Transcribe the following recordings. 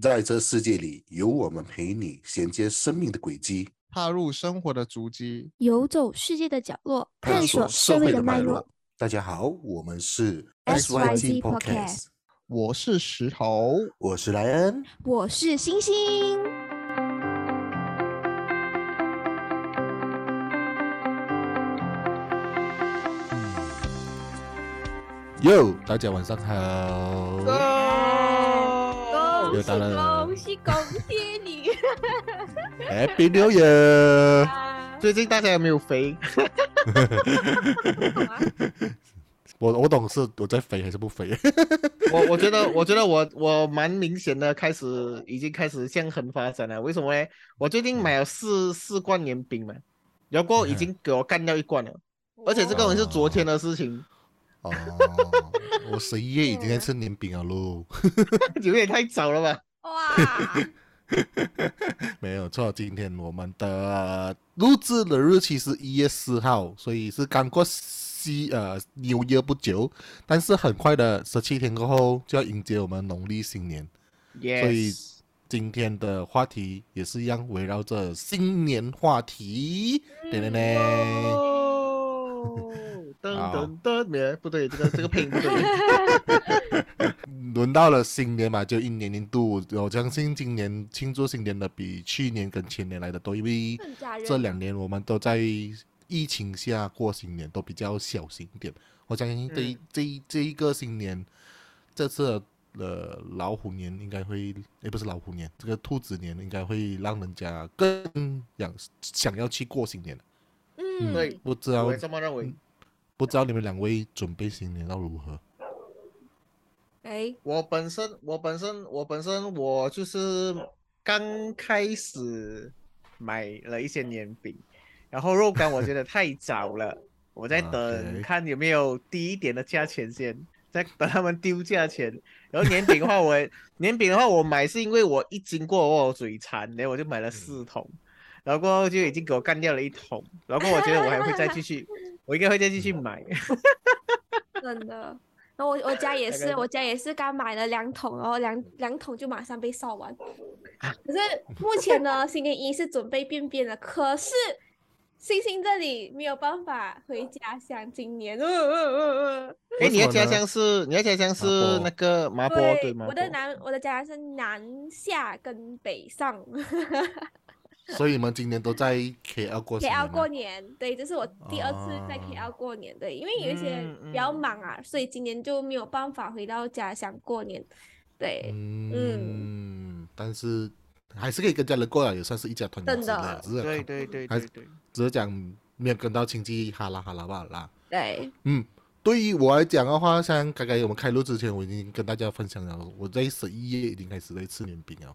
在这世界里，有我们陪你衔接生命的轨迹，踏入生活的足迹，游走世界的角落，探索社会的脉络。大家好，我们是 SYG Podcast，我是石头，我是莱恩，我是星星。哟，大家晚上好。恭喜恭喜恭喜你！Happy New Year！最近大家有没有肥？我我懂是我在肥还是不肥？我我觉得我觉得我我蛮明显的开始已经开始向横发展了。为什么呢？我最近买了四四罐年饼嘛，然后已经给我干掉一罐了，而且这个是昨天的事情。哦，我十一月已经在吃年饼了喽，有点太早了吧？哇，没有错，今天我们的录制的日期是一月四号，所以是刚过西呃纽约不久，但是很快的十七天过后就要迎接我们农历新年，所以今天的话题也是一样围绕着新年话题，对对对。噔噔噔，没不对，这个这个配音不对。轮到了新年嘛，就一年年度，我相信今年庆祝新年的比去年跟前年来的多，因为这两年我们都在疫情下过新年，都比较小心一点。我相信这这这一个新年，这次的老虎年应该会，也不是老虎年，这个兔子年应该会让人家更想想要去过新年嗯，对，不知道我这么认为。不知道你们两位准备新年要如何？哎，我本身，我本身，我本身，我就是刚开始买了一些年饼，然后肉干我觉得太早了，我在等看有没有低一点的价钱先，在等他们丢价钱。然后年饼的话，我 年饼的话我买是因为我一经过我嘴馋，然后我就买了四桶，然后过后就已经给我干掉了一桶，然后我觉得我还会再继续。我应该会再继续买，真的。然后我我家也是，我家也是刚买了两桶，然后两两桶就马上被烧完。可是目前呢，星期一是准备便便的，可是星星这里没有办法回家乡。今年，嗯嗯嗯嗯。哎，你的家乡是？你的家乡是那个麻坡对吗？我的南，我的家乡是南下跟北上。所以你们今年都在 KL 过 KL 过年，对，这是我第二次在 KL 过年，对，因为有一些比较忙啊，所以今年就没有办法回到家乡过年，对，嗯，但是还是可以跟家人过来，也算是一家团圆，真的，对对对对对，只是讲没有跟到亲戚哈啦哈啦吧啦，对，嗯，对于我来讲的话，像刚刚我们开录之前，我已经跟大家分享了，我在十一月已经开始在吃年饼了。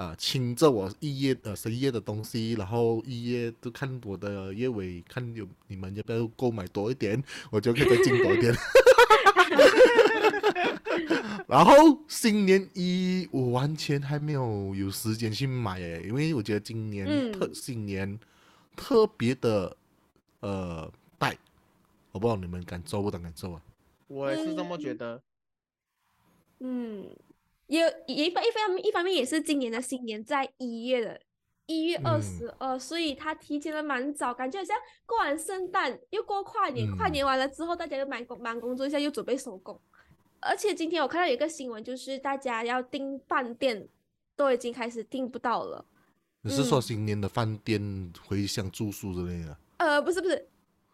啊，清着我一页呃十一页的东西，然后一页都看我的页尾，看有你们要不要购买多一点，我就可以再进多一点。然后新年一我完全还没有有时间去买诶，因为我觉得今年特新年特别的呃带，我不知道你们感受不感受啊？我也是这么觉得。嗯。也一方一方面一方面也是今年的新年在一月的一月二十二，所以他提前了蛮早，感觉好像过完圣诞又过跨年，跨年完了之后大家又忙工忙工作一下又准备收工，而且今天我看到有一个新闻，就是大家要订饭店都已经开始订不到了。你是说新年的饭店回乡住宿之类的？呃，不是不是，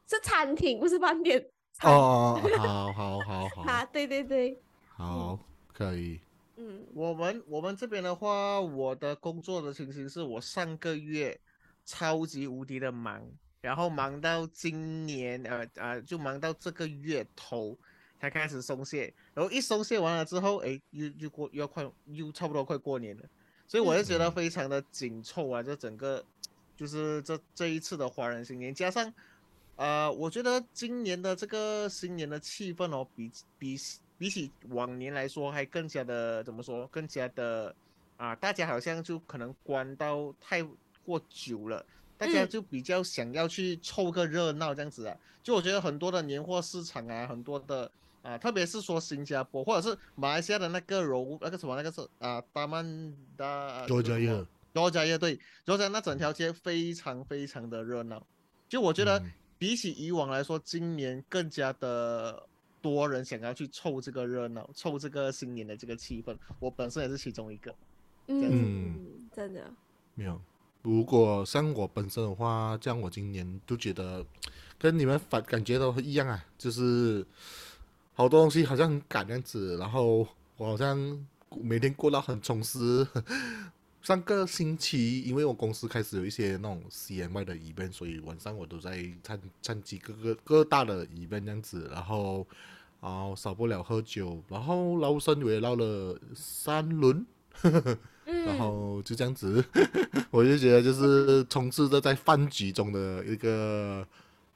是餐厅，不是饭店。哦，好好好好。啊，对对对。好，可以。嗯，我们我们这边的话，我的工作的情形是我上个月超级无敌的忙，然后忙到今年，呃呃，就忙到这个月头才开始松懈，然后一松懈完了之后，哎，又又过又要快又差不多快过年了，所以我就觉得非常的紧凑啊，这整个就是这这一次的华人新年，加上呃，我觉得今年的这个新年的气氛哦，比比比起往年来说，还更加的怎么说？更加的啊，大家好像就可能关到太过久了，大家就比较想要去凑个热闹这样子啊。就我觉得很多的年货市场啊，很多的啊，特别是说新加坡或者是马来西亚的那个柔那个什么那个是啊，大曼达多加耶，多加耶对，多加那整条街非常非常的热闹。就我觉得。比起以往来说，今年更加的多人想要去凑这个热闹，凑这个新年的这个气氛。我本身也是其中一个。嗯，真的。没有，如果像我本身的话，这样我今年就觉得跟你们反感觉都一样啊，就是好多东西好像很赶样子，然后我好像每天过到很充实。上个星期，因为我公司开始有一些那种 CMY 的 event，所以晚上我都在参参几个个各大的 event 这样子，然后啊少不了喝酒，然后捞生也捞了三轮，然后就这样子，我就觉得就是充斥着在饭局中的一个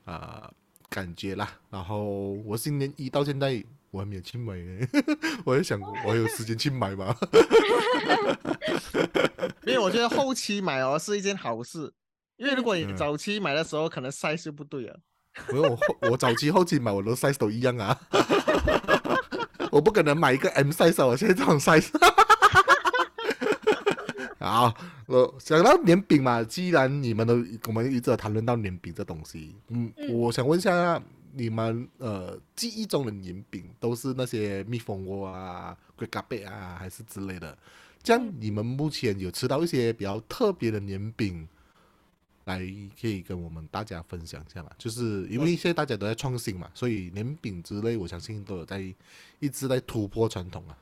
啊感觉啦。然后我新年一到现在。我还没有去买呢，我也想，我有时间去买吗？因为我觉得后期买哦是一件好事，因为如果你早期买的时候，可能 size 不对啊。没有，我早期、后期买我的 size 都一样啊。我不可能买一个 M size，我现在这种 size。好，我想到年饼嘛，既然你们都我们一直谈论到年饼这东西，嗯，我想问一下。你们呃记忆中的年饼都是那些蜜蜂窝啊、龟咖贝啊，还是之类的？这样你们目前有吃到一些比较特别的年饼，来可以跟我们大家分享一下嘛？就是因为现在大家都在创新嘛，所以年饼之类，我相信都有在一直在突破传统啊。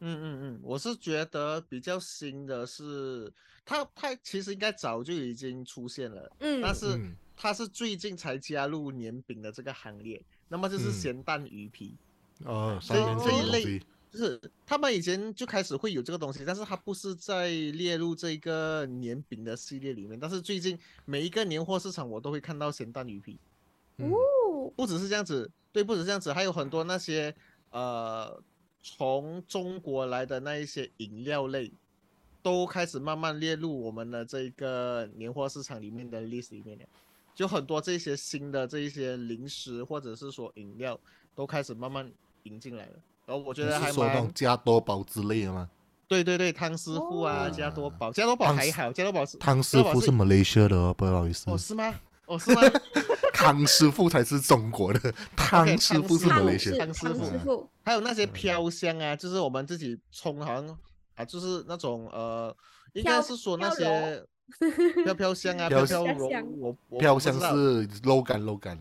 嗯嗯嗯，我是觉得比较新的是，它它其实应该早就已经出现了，嗯，但是。它是最近才加入年饼的这个行列，那么就是咸蛋鱼皮，哦，所以这一类就是他们以前就开始会有这个东西，但是它不是在列入这个年饼的系列里面。但是最近每一个年货市场我都会看到咸蛋鱼皮，哦，不只是这样子，对，不只是这样子，还有很多那些呃从中国来的那一些饮料类，都开始慢慢列入我们的这个年货市场里面的 list 里面了。就很多这些新的这一些零食或者是说饮料都开始慢慢引进来了，然后我觉得还蛮加多宝之类的吗？对对对，汤师傅啊，加多宝，加多宝还好，加多宝是汤师傅是马来西亚的哦，不好意思。哦是吗？哦是吗？汤师傅才是中国的，汤师傅是马来西亚。汤师傅，还有那些飘香啊，就是我们自己冲，好像啊，就是那种呃，应该是说那些。飘飘香啊，飘飘柔，我飘香是肉干肉干，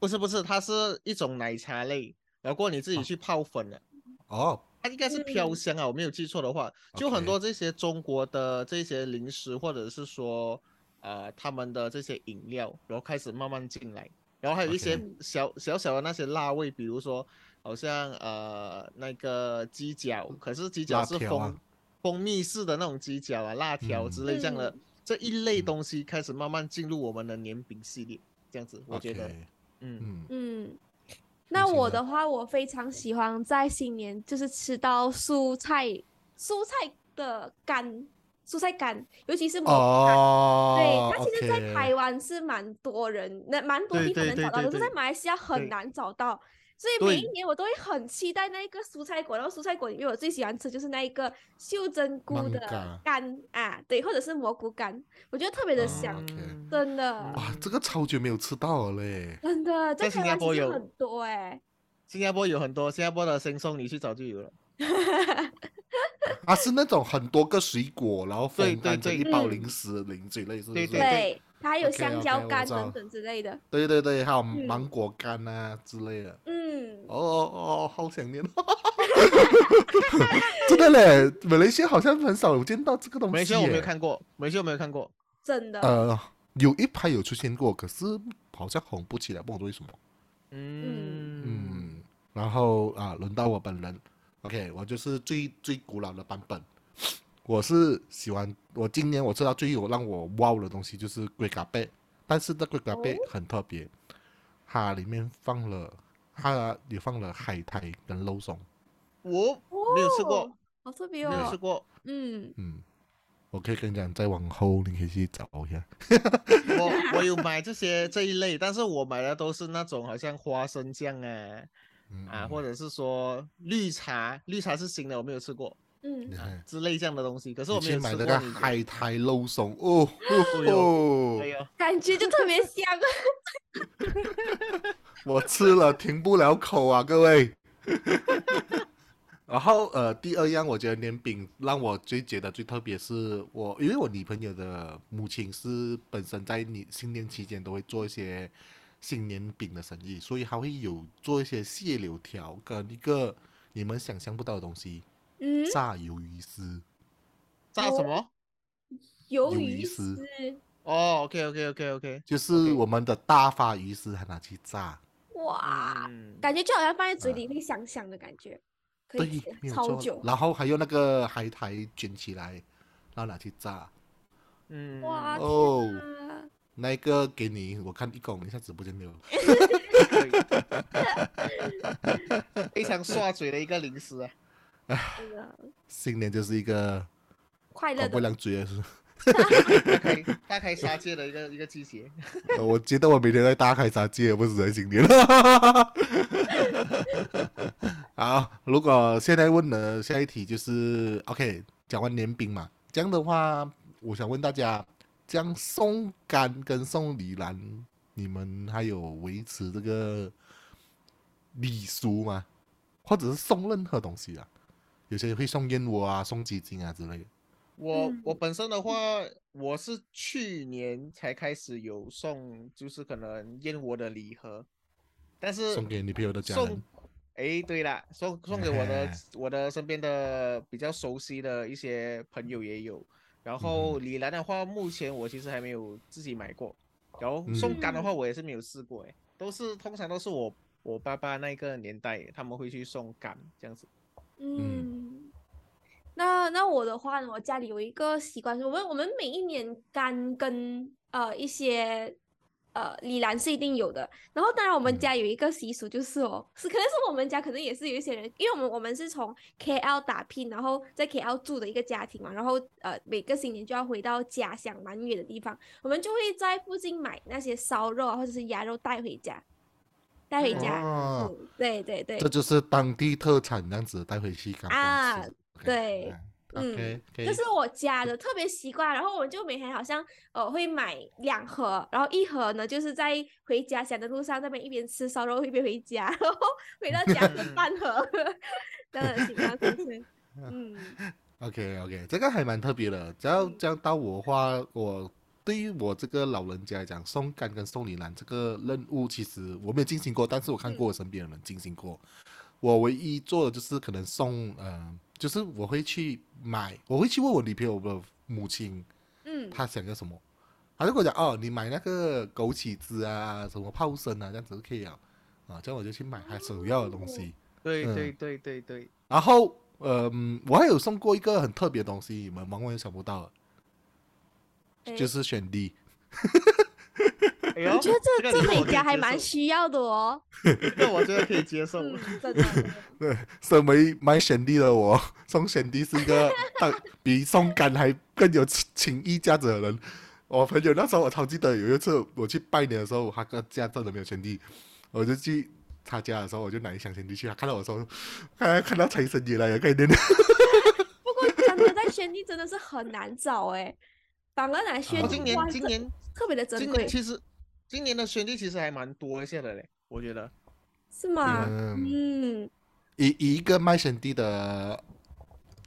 不是不是，它是一种奶茶类，然后过你自己去泡粉了。哦，它应该是飘香啊，我没有记错的话，就很多这些中国的这些零食，或者是说呃他们的这些饮料，然后开始慢慢进来，然后还有一些小小小的那些辣味，比如说好像呃那个鸡脚，可是鸡脚是蜂。蜂蜜式的那种鸡脚啊、辣条之类这样的这一类东西开始慢慢进入我们的年饼系列，这样子我觉得，嗯。嗯。嗯。那我的话，我非常喜欢在新年就是吃到蔬菜蔬菜的干蔬菜干，尤其是蘑菇干。对，它其实，在台湾是蛮多人，那蛮多地方能找到，可是在马来西亚很难找到。所以每一年我都会很期待那一个蔬菜果，然后蔬菜果里面我最喜欢吃就是那一个袖珍菇的干啊，对，或者是蘑菇干，我觉得特别的香，真的。哇，这个超久没有吃到了嘞！真的，在新加坡有很多哎。新加坡有很多，新加坡的生松你去找就有了。啊，是那种很多个水果，然后分干成一包零食零嘴类，是不是？对。它还有香蕉干等等之类的，对对对，还有芒果干啊之类的。嗯，哦哦哦，好想念，真的嘞，马来西亚好像很少有见到这个东西。马来西亚我没有看过，马来西亚我没有看过，真的。呃，有一排有出现过，可是好像红不起来，不知道为什么。嗯嗯，然后啊，轮到我本人，OK，我就是最最古老的版本。我是喜欢我今年我知道最有让我 wow 的东西就是龟咖贝，但是这龟咖贝很特别，它里面放了，它也放了海苔跟肉松。我没有吃过哦，好特别哦。没有吃过。嗯，嗯，我可以跟你讲，再往后你可以去找一下。我我有买这些这一类，但是我买的都是那种好像花生酱啊嗯啊，或者是说绿茶，绿茶是新的，我没有吃过嗯，之类这样的东西。可是我你没有吃去买的。海苔肉松哦哎哦哎，呦，感觉就特别香。我吃了停不了口啊，各位。然后呃，第二样我觉得年饼让我最觉得最特别是我，因为我女朋友的母亲是本身在你新年期间都会做一些新年饼的生意，所以她会有做一些蟹柳条跟一个你们想象不到的东西嗯，炸鱿鱼丝。炸什么？鱿鱿鱼鱼丝丝，哦，OK OK OK OK，就是我们的大发鱼丝，还拿去炸，哇，嗯，感觉就好像放在嘴里会香香的感觉，可以超久。然后还有那个海苔卷起来，然后拿去炸。嗯，哇，哦那一个给你，我看一公一下子不见了。可以非常刷嘴的一个零食啊。新年就是一个快乐的，良嘴的事。大开大开杀戒的一个一个季节。呃我觉得我每天在大开杀戒，不是在新年。好，如果现在问的下一题就是 OK，讲完年饼嘛，这样的话，我想问大家，这样送干跟送礼篮，你们还有维持这个礼俗吗？或者是送任何东西啊？有些会送燕窝啊，送鸡精啊之类的。我嗯我本身的话，我是去年才开始有送，就是可能燕窝的礼盒，但是送给女朋友的家送人。，哎，对了，送送给我的 我的身边的比较熟悉的一些朋友也有。然后嗯李兰的话，目前我其实还没有自己买过。然后送干的话，我也是没有试过，哎，都是通常都是我我爸爸那个年代他们会去送干这样子。嗯，那那我的话呢，我家里有一个习惯，是我们我们每一年干跟呃一些呃李兰是一定有的。然后当然我们嗯。家有一个习俗，就是哦，是可能是我们家可能也是有一些人，因为我们我们是从 KL 打拼，然后在 KL 住的一个家庭嘛，然后呃每个新年就要回到家乡蛮远的地方，我们就会在附近买那些烧肉啊或者是鸭肉带回家，带回家。哦嗯，对对对这，就是当地特产，这样子带回去干啊对嗯这是我家的特别习惯，然后我们就每天好像呃会买两盒，然后一盒呢就是在回家乡的路上那边一边吃烧肉一边回家，然后回到家的 半盒真的情况出现。嗯 OK OK，这个还蛮特别的。只要这样到我的话，我对于我这个老人家来讲，送干跟送礼篮这个任务，其实我没有进行过，但是我看过我身边的人进行过。我唯一做的就是可能送，呃，就是我会去买，我会去问我女朋友的母亲，嗯她想要什么，她就跟我讲，哦，你买那个枸杞子啊，什么泡参啊，这样子就可以了。啊，这样我就去买她首要的东西。嗯对对对对对，然后，嗯，我还有送过一个很特别的东西，你们往往也想不到就是选 D。哎呦，我觉得这这每家还蛮需要的哦。那我觉得可以接受。对，身为买选 D 的我，送选 D 是一个比送干还更有情情谊价值的人。我朋友那时候我超记得有一次我去拜年的时候，他哥家真的没有选 D，我就去他家的时候，我就拿一箱选 D 去，他看到我说，看看到财神爷了，有概念。不过真的在选地真的是很难找哎，反而拿轩哦地今年今年特别的珍贵，其实今年的选地其实还蛮多一些的嘞，我觉得。是吗？嗯，嗯，以以一个卖选 D 的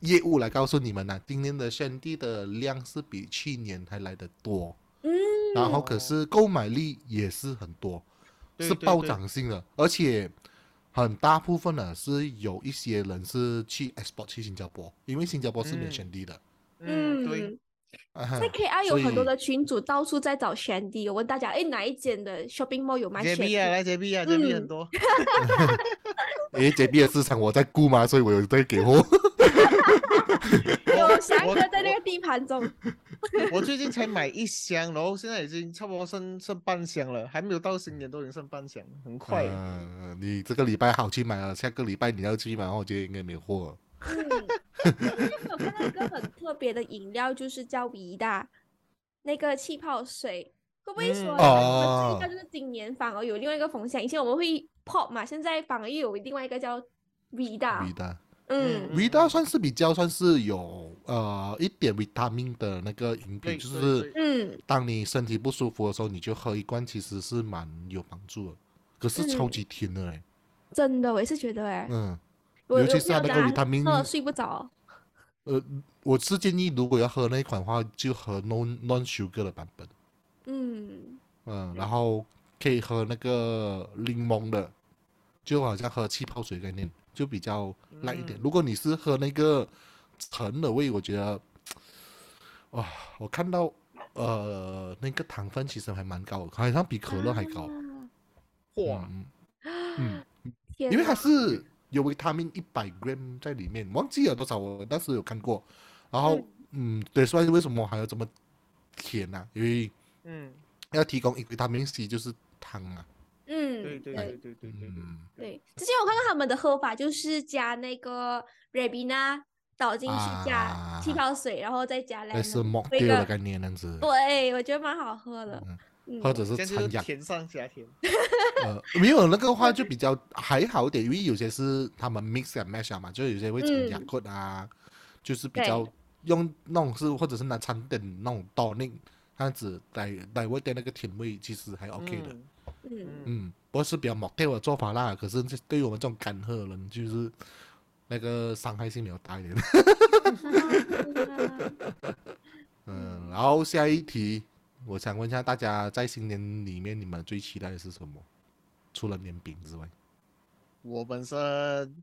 业务来告诉你们呢、今年的选 D 的量是比去年还来的多。嗯，然后可是购买力也是很多，是暴对对对涨性的，而且很大部分呢是有一些人是去 export 去新加坡，因为新加坡是没选地的。嗯，对，在 KR 有很多的群主到处在找轩地，我问大家，哎，哪一间的 shopping mall 有卖轩 JB 地？啊，来 JB 啊，JB 嗯很多。因为 JB 的市场我在顾嘛，所以我有在给货。有下一我个在那个地盘中，我最近才买一箱，然后现在已经差不多剩剩半箱了，还没有到新年都已经剩半箱了，很快。嗯，你这个礼拜好去买了，下个礼拜你要去买，我觉得应该没货。嗯，我看到一个很特别的饮料，就是叫维达那个气泡水，会不会说嗯我们这一个就是今年反而有另外一个风向？以前我们会 pop 嘛，现在反而又有另外一个叫维达维，达，嗯。维达算是比较算是有呃一点维他命的那个饮，品，就是嗯。当你身体不舒服的时候，你就喝一罐，其实是蛮有帮助的。可是超嗯级甜的哎，真的，我也是觉得哎，嗯，我尤其是它那个维他命喝了睡不着，呃，我是建议如果要喝那一款的话，就喝 non non sugar 的版本，嗯。嗯，然后可以喝那个柠檬的，就好像喝气泡水概念，就比较辣一点。嗯。如果你是喝那个橙的味，我觉得，哇，我看到呃那个糖分其实还蛮高的，好像比可乐还高。啊。哇，嗯嗯，因为它是有维他命一百 gram 在里面，忘记了多少，我当时有看过。然后嗯，对，所以为什么还要这么甜呢、因为嗯，要提供维他命 C 就是糖啊。嗯对对对。对对对对，嗯，对，之前我看到他们的喝法就是加那个 Rabina 倒进去，加气啊泡水，然后再加类似 lemon，mocktail 的概念那样子，对，我觉得蛮好喝的。或者是掺氧。是甜上加甜。呃，没有那个话就比较 还好点，因为有些是他们 mix and match 啊嘛，就有些会掺嗯雅克啊，就是比较用那种是或者是拿餐点那种 tonic 这样子来来味的那个甜味，其实还 OK 的。嗯嗯，嗯，不过是比较 mocktail 的做法啦，可是这对于我们这种干喝的人，就是那个伤害性比较大一点。嗯，然后下一题，我想问一下大家，在新年里面你们最期待的是什么？除了年饼之外，我本身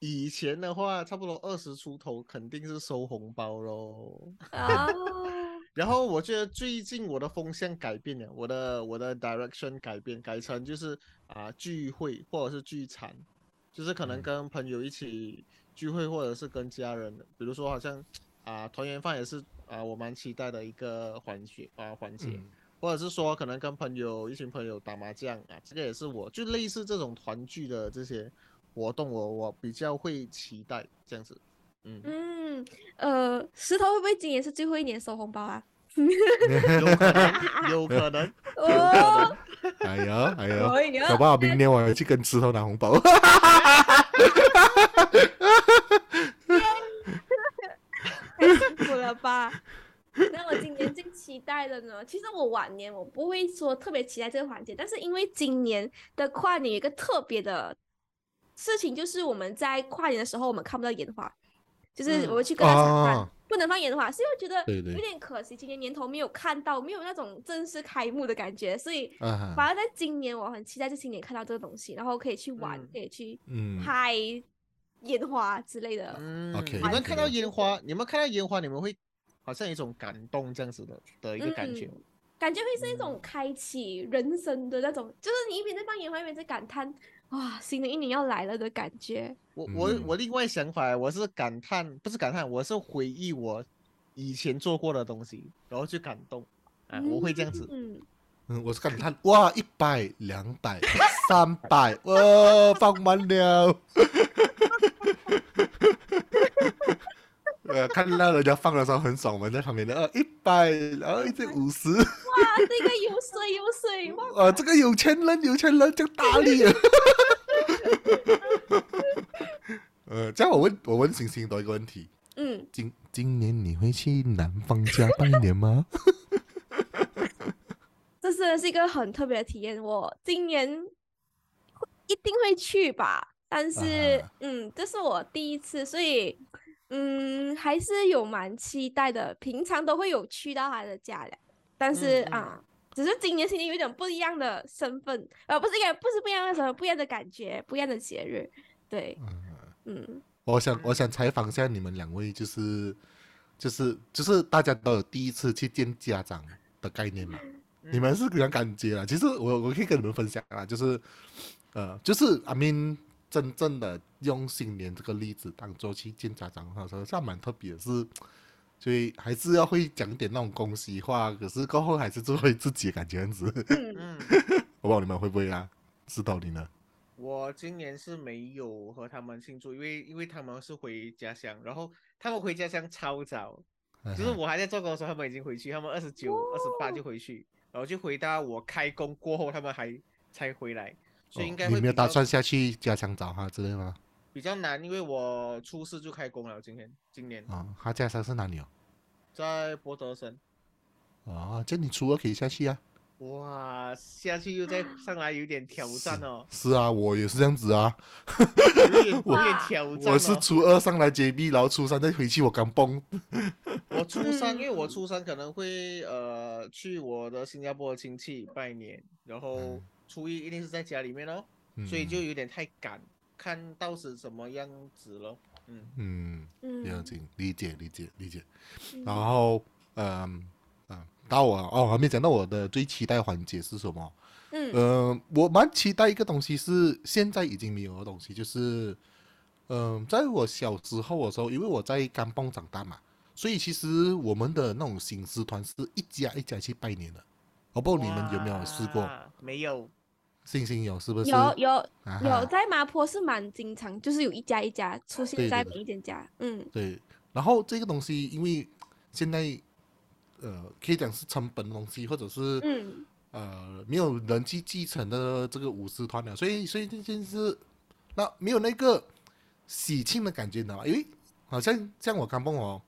以前的话，差不多二十出头，肯定是收红包喽。啊，然后我觉得最近我的风向改变了，我的我的 direction 改变，改成就是啊、聚会或者是聚餐，就是可能嗯跟朋友一起聚会，或者是跟家人，比如说好像啊、团圆饭也是啊、我蛮期待的一个环节啊环节。嗯或者是说可能跟朋友一群朋友打麻将啊，这个也是我就类似这种团聚的这些活动我，我比较会期待这样子。嗯，嗯，呃，石头会不会今年是最后一年收红包啊？有可能，有可能。哦，哎呀哎呀，可以啊搞不好明年我要去跟石头拿红包。太辛苦了吧？那我今年最期待的呢？其实我晚年我不会说特别期待这个环节，但是因为今年的跨年有一个特别的事情，就是我们在跨年的时候我们看不到烟花，就是我们去各大场馆、哦不能放烟花，所以我觉得有点可惜，今年年头没有看到，没有那种正式开幕的感觉，所以啊反而在今年我很期待在今年看到这个东西，然后可以去玩，嗯可以去嗯，拍烟花之类的。嗯 OK，你们看到烟花，你们看到烟花，你们会好像有一种感动这样子的的一个感觉。嗯感觉会是一种嗯开启人生的那种，就是你一边在放烟花，一边在感叹，哇，新的一年要来了的感觉。我我嗯我另外想法，我是感叹，不是感叹，我是回忆我以前做过的东西，然后去感动啊，我会这样子。嗯，嗯，我是感叹哇，一百、两百、三百，哇，放慢了。呃，看到人家放的时候很爽，我们在旁边的，呃，一百，然后一直五十，哇，这个有水有水，哇，呃，这个有钱人，有钱人就大力了。呃，这样我问我问星星多一个问题，嗯，今今年你会去男方家拜年吗？这是是一个很特别的体验，我今年一定会去吧，但是、啊嗯，这是我第一次，所以嗯，还是有蛮期待的。平常都会有去到他的家的，但是啊，只是今年新年有点不一样的身份，呃，不是应该不是不一样的什么，不一样的感觉，不一样的节日，对，嗯我想我想采访一下你们两位，就是就是就是大家都有第一次去见家长的概念嘛？你们是怎样感觉啊？其实我我可以跟你们分享啊，就是呃，就是 I mean 真正的用新年这个例子当做去见家长的时候，这样蛮特别的是，所以还是要会讲点那种恭喜话，可是过后还是做回自己的感觉样子。嗯，嗯，我不知道你们会不会啊？是道你呢？我今年是没有和他们庆祝，因为因为他们是回家乡，然后他们回家乡超早，就是我还在做工的时候，他们已经回去，他们二十九、二十八就回去，然后就回到我开工过后，他们还才回来，所以应该你没有打算下去家乡找他之类吗？比较难，因为我初四就开工了，今天今年啊、他家乡是哪里哦？在博德森。啊，这你初二可以下去啊。哇，下去又再上来有点挑战哦，是啊，我也是这样子啊。有 点有点挑战、哦。我是初二上来 JB，然后初三再回去我刚崩。我初三，因为我初三可能会呃去我的新加坡的亲戚拜年，然后嗯初一一定是在家里面哦，嗯所以就有点太赶，看到是什么样子咯。嗯，嗯，嗯了解，理解，理解，理解。嗯然后，嗯嗯，到我哦，还没讲到我的最期待环节是什么？嗯呃，我蛮期待一个东西是现在已经没有的东西，就是，嗯，在我小时候的时候，因为我在甘榜长大嘛，所以其实我们的那种行尸团是一家一家去拜年的。我不知道你们有没有试过？没有，星星有是不是？有有啊有，在麻坡是蛮经常，就是有一家一家出现在每一间家，嗯对，然后这个东西因为现在呃可以讲是成本的东西，或者是嗯呃没有人去继承的这个舞狮团了，所以所以这件事那没有那个喜庆的感觉，你知道吗？因为好像像我刚蹦哦，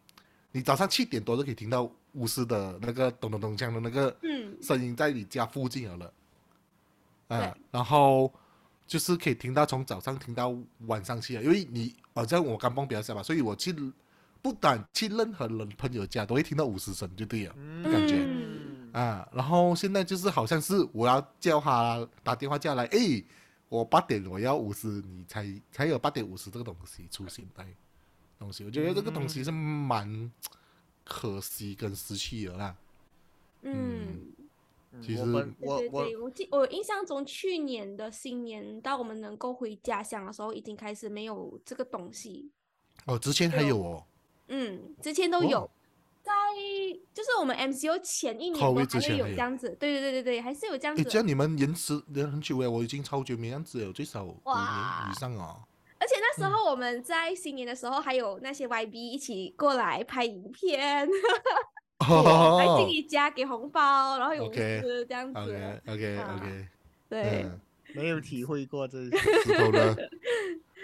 你早上七点多就可以听到舞狮的那个咚咚咚锵的那个嗯声音在你家附近了了，啊、然后就是可以听到从早上听到晚上去啊，因为你好像我刚蹦比较小嘛，所以我去不管去任何人朋友家都会听到五十声，就对了。嗯感觉嗯啊，然后现在就是好像是我要叫他打电话叫来，诶，我八点我要五十，你才才有八点五十这个东西出现在东西，我觉得这个东西是蛮可惜跟失去的啦。嗯。其实嗯我我我对对对，我记我印象中去年的新年，到我们能够回家乡的时候，已经开始没有这个东西。哦，之前还有哦，嗯，之前都哦有，在就是我们 MCO 前一年 COVID 都还会有之前有这样子。对对对对对，还是有这样诶，子这。样你们延迟延很久诶，我已经超久没样子了，最少五年以上哦。而且那时候我们在新年的时候，还有那些 YB 一起过来拍影片，还进你家给红包，然后有 OK，吃这样子。OK OK 啊 OK，对，嗯，没有体会过这些。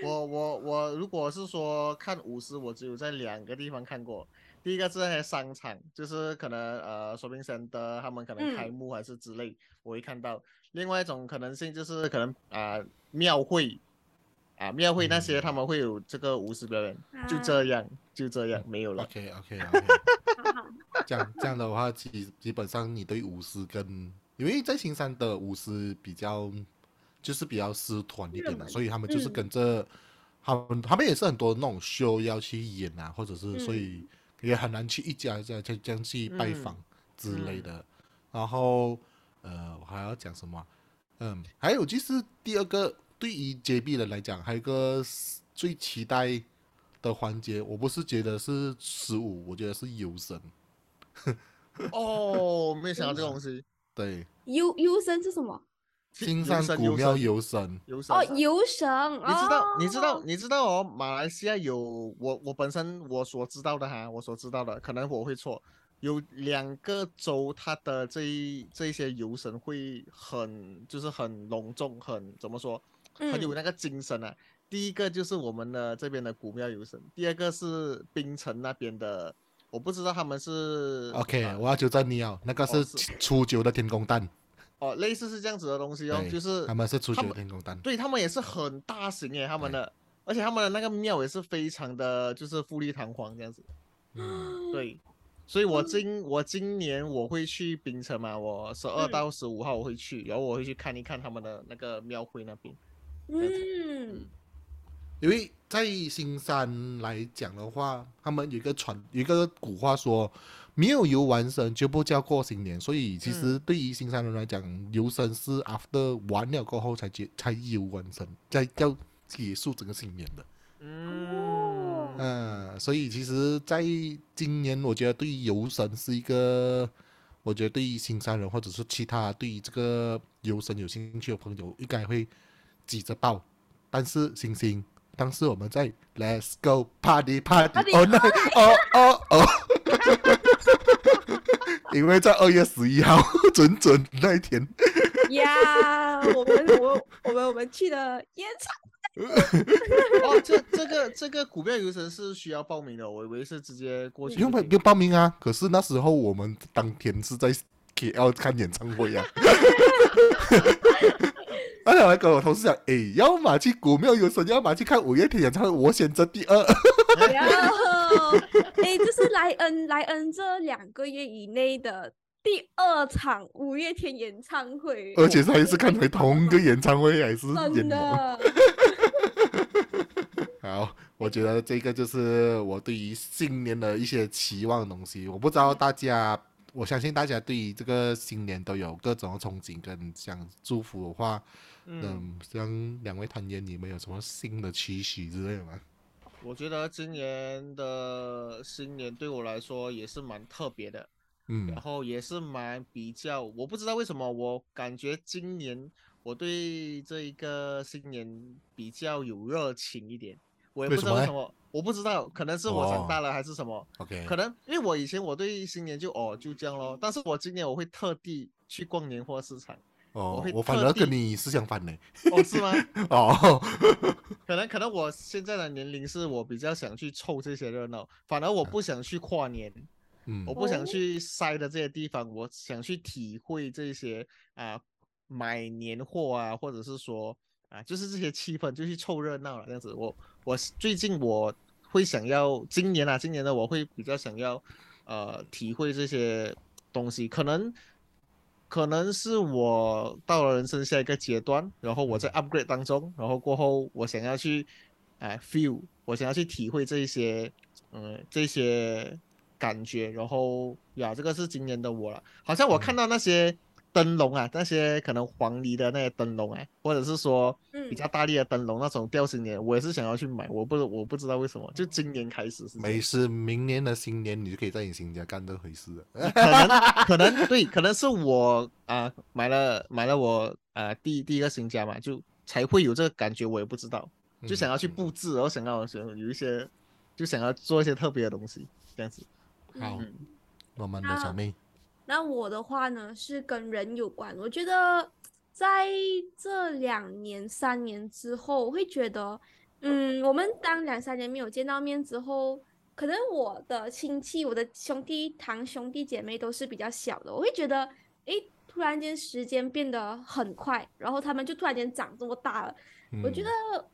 我我 我，如果是说看舞狮，我只有在两个地方看过。第一个是在商场，就是可能呃 shopping center 他们可能嗯开幕还是之类，我会看到。另外一种可能性就是可能啊、庙会啊庙会那些嗯他们会有这个舞狮表演，就这样就这样没有了。OK OK OK，好好这样这样的话，基基本上你对舞狮跟，因为在新山的舞狮比较就是比较师团一点的，所以他们就是嗯跟着他们，他们也是很多那种秀要去演啊，或者是嗯所以也很难去一家一家这这样去拜嗯访之类的。然后呃，我还要讲什么啊？嗯，还有就是第二个，对于 JB 人来讲，还有一个最期待的环节，我不是觉得是十五，我觉得是游神。哦，没想到这个东西。对，游游神是什么？金山古庙游神，游神哦，游神。你知道，你知道哦，你知道哦，马来西亚有我我本身我所知道的哈，我所知道的，可能我会错，有两个州它的这一这一些游神会很就是很隆重，很怎么说，很有嗯那个精神啊。第一个就是我们的这边的古庙游神，第二个是槟城那边的，我不知道他们是 OK，呃我要纠正你哦，那个是初九的天宫蛋，哦，类似是这样子的东西哦，就是他们是初九的天宫蛋。对他们也是很大型耶，他们的，而且他们的那个庙也是非常的，就是富丽堂皇这样子。嗯，对，所以我今我今年我会去槟城嘛，我十二嗯。到十五号我会去，然后我会去看一看他们的那个庙会那边。嗯。因为在新山来讲的话，他们有一个传有一个古话说，没有游完神就不叫过新年，所以其实对于新山人来讲，游神是 after 完了过后才结才游完神，才叫结束整个新年的。嗯，嗯，所以其实在今年，我觉得对于游神是一个，我觉得对于新山人或者是其他对于这个游神有兴趣的朋友，应该会挤着报。但是星星，当时我们在 Let's Go Party Party Oh No Oh Oh Oh，因为在二月十一号，准准那一天。呀，我们我我们我们去了演唱。哦，这这个这个股票游程是需要报名的，我以为是直接过去。不用不用报名啊！可是那时候我们当天是在 KL 看演唱会啊。而且我还跟我同事讲，哎，要么去股票游神，要么去看五月天演唱会，我选择第二。然后，哎，这是莱恩莱恩这两个月以内的。第二场五月天演唱会，而且还是看回同一个演唱会，还是真的。好，我觉得这个就是我对于新年的一些期望的东西。我不知道大家，我相信大家对于这个新年都有各种憧憬跟想祝福的话，嗯，像两位团员，你们有什么新的期许之类的吗？我觉得今年的新年对我来说也是蛮特别的。嗯，然后也是蛮比较，我不知道为什么，我感觉今年我对这一个新年比较有热情一点，我也不知道为什么，我不知道，可能是我长大了还是什么，OK，可能因为我以前我对新年就哦就这样咯，但是我今年我会特地去逛年货市场，哦，我反而跟你思想反呢，哦是吗？哦，可能可能我现在的年龄是我比较想去凑这些热闹，反而我不想去跨年。嗯我不想去塞的这些地方，我想去体会这些啊，买年货啊，或者是说啊，就是这些气氛，就去凑热闹了这样子。我我最近我会想要今年啊，今年的我会比较想要呃体会这些东西，可能可能是我到了人生下一个阶段，然后我在 upgrade 当中，然后过后我想要去啊 feel，我想要去体会这一些嗯这些。感觉，然后呀，这个是今年的我了。好像我看到那些灯笼啊，那些可能黄泥的那些灯笼啊，或者是说比较大力的灯笼那种吊新年，我也是想要去买。我不，我不知道为什么，就今年开始是。没事，明年的新年你就可以在你新家干这回事了。可能，可能对，可能是我啊买了买了我啊第第一个新家嘛，就才会有这个感觉。我也不知道，就想要去布置，然后想要想有一些，就想要做一些特别的东西，这样子。好，我们的小妹。那我的话呢，是跟人有关。我觉得在这两年、三年之后，我会觉得，嗯，我们当两三年没有见到面之后，可能我的亲戚、我的兄弟、堂兄弟姐妹都是比较小的，我会觉得，哎，突然间时间变得很快，然后他们就突然间长这么大了。我觉得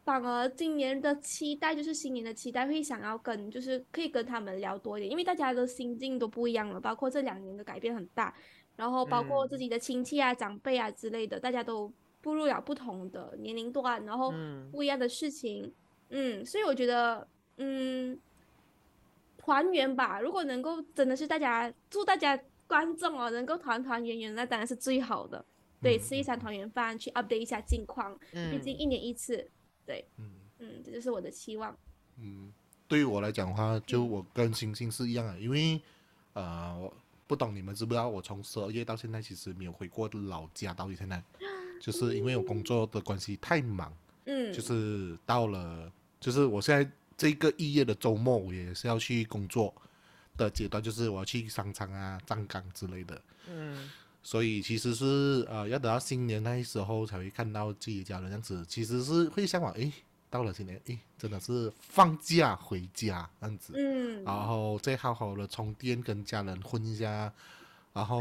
反而今年的期待就是新年的期待，会想要跟就是可以跟他们聊多一点，因为大家的心境都不一样了，包括这两年的改变很大，然后包括自己的亲戚啊、长辈啊之类的，大家都步入了不同的年龄段，然后不一样的事情，嗯，所以我觉得，嗯，团圆吧，如果能够真的是大家祝大家观众哦能够团团圆圆，那当然是最好的。对，吃一餐团圆饭，去 update 一下近况，毕竟一年一次。对，嗯嗯，这就是我的期望。嗯，对于我来讲的话，就我跟星星是一样的，因为呃，我不懂你们知不知道，我从十二月到现在其实没有回过老家，到现在，就是因为我工作的关系太忙。嗯，就是到了，就是我现在这个一月的周末，我也是要去工作的阶段，就是我要去商场啊、站岗之类的。嗯。所以其实是呃，要等到新年那时候才会看到自己家人这样子，其实是会向往，诶，到了新年，诶，真的是放假回家这样子，嗯，然后再好好的充电，跟家人混一下，然后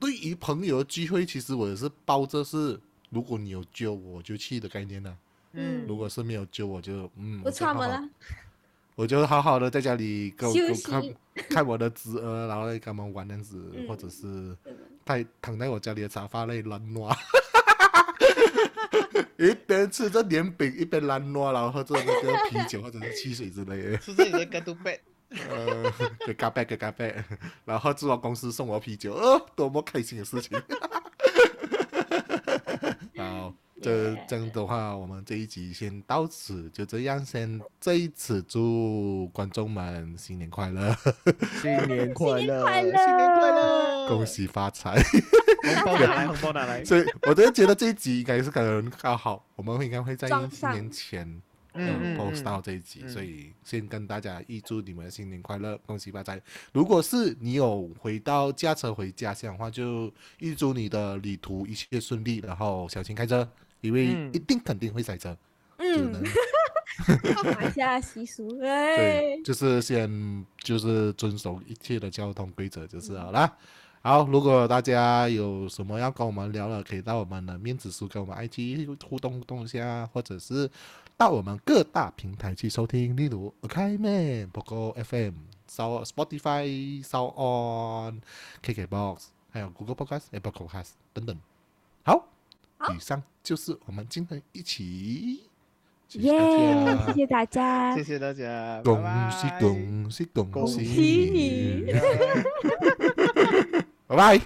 对于朋友的聚会，其实我也是抱着是，如果你有揪我就去的概念呢，嗯，如果是没有揪我就，嗯，不串门了。我就好好的在家里跟我看看我的侄儿，然后跟他们玩这样子，或者是在躺在我家里的沙发内乱挪，一边吃着年饼一边乱挪，然后喝着那个啤酒或者是汽水之类的。吃着你的咖啡杯，呃，给咖啡给咖啡，然后住我公司送我啤酒，呃，多么开心的事情。好，这这样的话，我们这一集先到此，就这样先。这一次祝观众们新年快乐，新年 快乐，新年快乐，恭喜发财。红包拿来，红包拿来。所以我真的觉得这一集应该是可能刚好，我们应该会在新年前嗯嗯 post 到这一集，嗯所以先跟大家预祝你们新年快乐，恭喜发财。如果是你有回到驾车回家乡的话，就预祝你的旅途一切顺利，然后小心开车，因为嗯一定肯定会塞车。只嗯能，马来西亚习俗，哎对，，就是先就是遵守一切的交通规则就是好啦。好，如果大家有什么要跟我们聊的，可以到我们的面子书跟我们 IG 互动互动一下，或者是到我们各大平台去收听，例如 Akaiman、Poco FM、Sound Spotify、Sound On、KKBox，还有 Google Podcast、Apple Podcast 等等。好以上就是我们今天一起，谢谢耶大家，谢谢大家。谢，谢大家，恭拜喜拜恭喜恭恭喜你！拜拜。